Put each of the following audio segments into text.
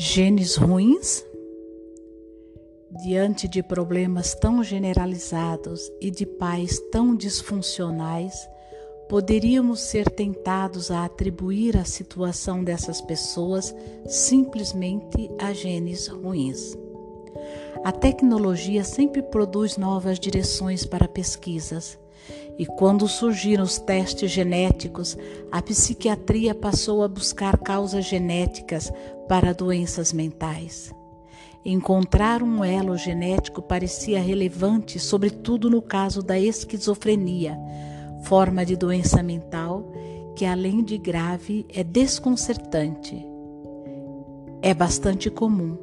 Genes ruins? Diante de problemas tão generalizados e de pais tão disfuncionais, poderíamos ser tentados a atribuir a situação dessas pessoas simplesmente a genes ruins. A tecnologia sempre produz novas direções para pesquisas e quando surgiram os testes genéticos, a psiquiatria passou a buscar causas genéticas para doenças mentais. Encontrar um elo genético parecia relevante, sobretudo no caso da esquizofrenia, forma de doença mental que, além de grave, é desconcertante. É bastante comum,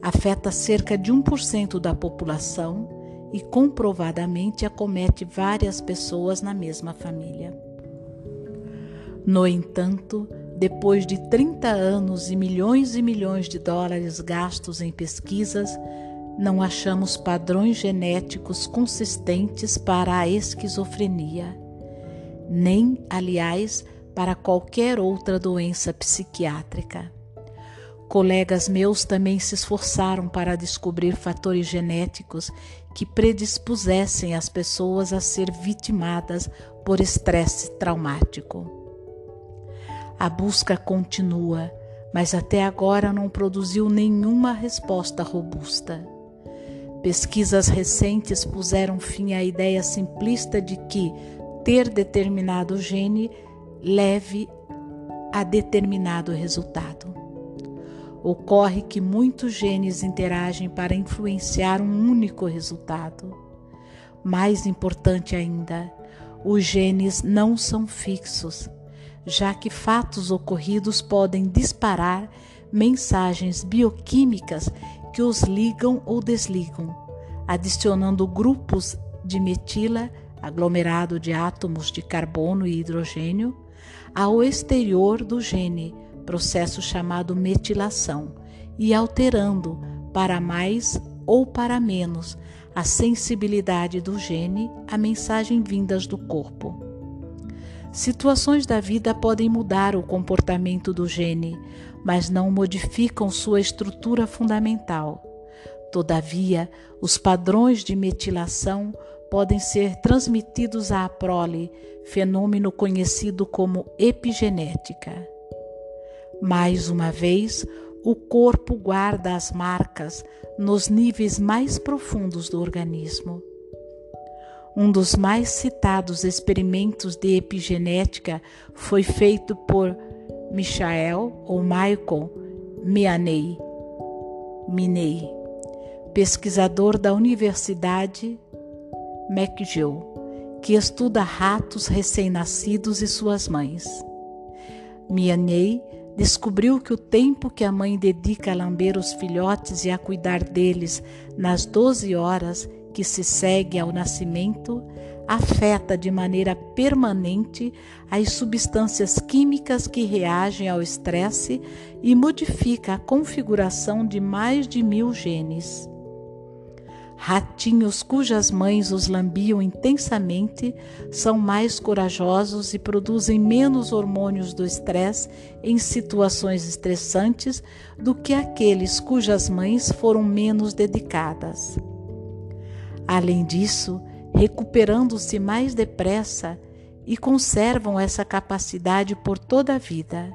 afeta cerca de 1% da população e comprovadamente acomete várias pessoas na mesma família. No entanto, depois de 30 anos e milhões e milhões de dólares gastos em pesquisas, não achamos padrões genéticos consistentes para a esquizofrenia, nem, aliás, para qualquer outra doença psiquiátrica. Colegas meus também se esforçaram para descobrir fatores genéticos que predispusessem as pessoas a ser vitimadas por estresse traumático. A busca continua, mas até agora não produziu nenhuma resposta robusta. Pesquisas recentes puseram fim à ideia simplista de que ter determinado gene leve a determinado resultado. Ocorre que muitos genes interagem para influenciar um único resultado. Mais importante ainda, os genes não são fixos, já que fatos ocorridos podem disparar mensagens bioquímicas que os ligam ou desligam, adicionando grupos de metila, aglomerado de átomos de carbono e hidrogênio, ao exterior do gene processo chamado metilação, e alterando para mais ou para menos a sensibilidade do gene à mensagem vindas do corpo. Situações da vida podem mudar o comportamento do gene, mas não modificam sua estrutura fundamental. Todavia, os padrões de metilação podem ser transmitidos à prole, fenômeno conhecido como epigenética. Mais uma vez, o corpo guarda as marcas nos níveis mais profundos do organismo. Um dos mais citados experimentos de epigenética foi feito por Michael ou Michael Mianey, Minei, pesquisador da Universidade McGill, que estuda ratos recém-nascidos e suas mães. Mianey descobriu que o tempo que a mãe dedica a lamber os filhotes e a cuidar deles nas 12 horas que se segue ao nascimento afeta de maneira permanente as substâncias químicas que reagem ao estresse e modifica a configuração de mais de mil genes. Ratinhos cujas mães os lambiam intensamente são mais corajosos e produzem menos hormônios do estresse em situações estressantes do que aqueles cujas mães foram menos dedicadas. Além disso, recuperando-se mais depressa e conservam essa capacidade por toda a vida.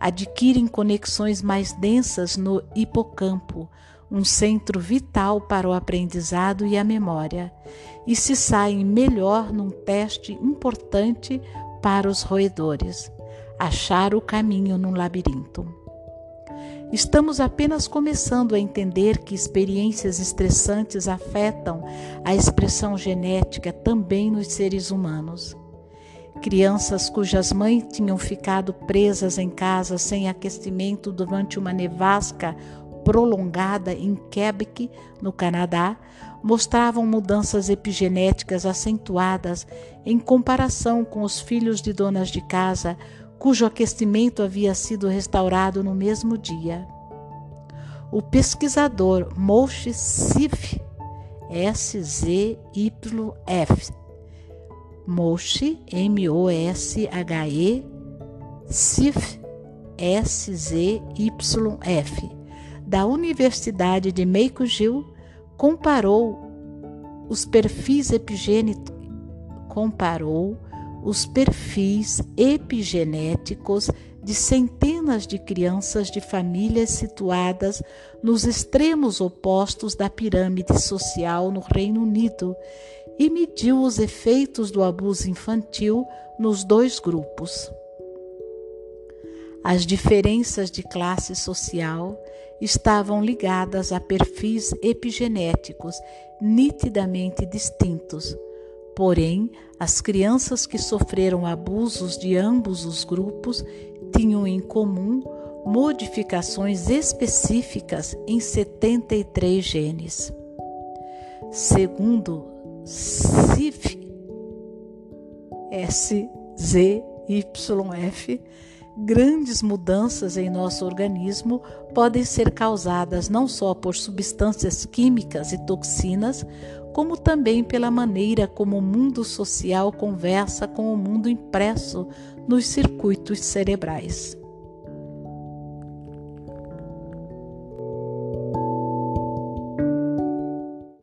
Adquirem conexões mais densas no hipocampo, um centro vital para o aprendizado e a memória, e se saem melhor num teste importante para os roedores achar o caminho num labirinto. Estamos apenas começando a entender que experiências estressantes afetam a expressão genética também nos seres humanos. Crianças cujas mães tinham ficado presas em casa sem aquecimento durante uma nevasca prolongada em Quebec, no Canadá, mostravam mudanças epigenéticas acentuadas em comparação com os filhos de donas de casa cujo aquecimento havia sido restaurado no mesmo dia. O pesquisador Moshe Sif, S-Z-Y-F, Moshe, M-O-S-H-E, Sif, SZYF, da Universidade de McGill, comparou os perfis comparou os perfis epigenéticos de centenas de crianças de famílias situadas nos extremos opostos da pirâmide social no Reino Unido e mediu os efeitos do abuso infantil nos dois grupos. As diferenças de classe social estavam ligadas a perfis epigenéticos nitidamente distintos. Porém, as crianças que sofreram abusos de ambos os grupos tinham em comum modificações específicas em 73 genes. Segundo CIF, SZYF, grandes mudanças em nosso organismo podem ser causadas não só por substâncias químicas e toxinas, como também pela maneira como o mundo social conversa com o mundo impresso nos circuitos cerebrais.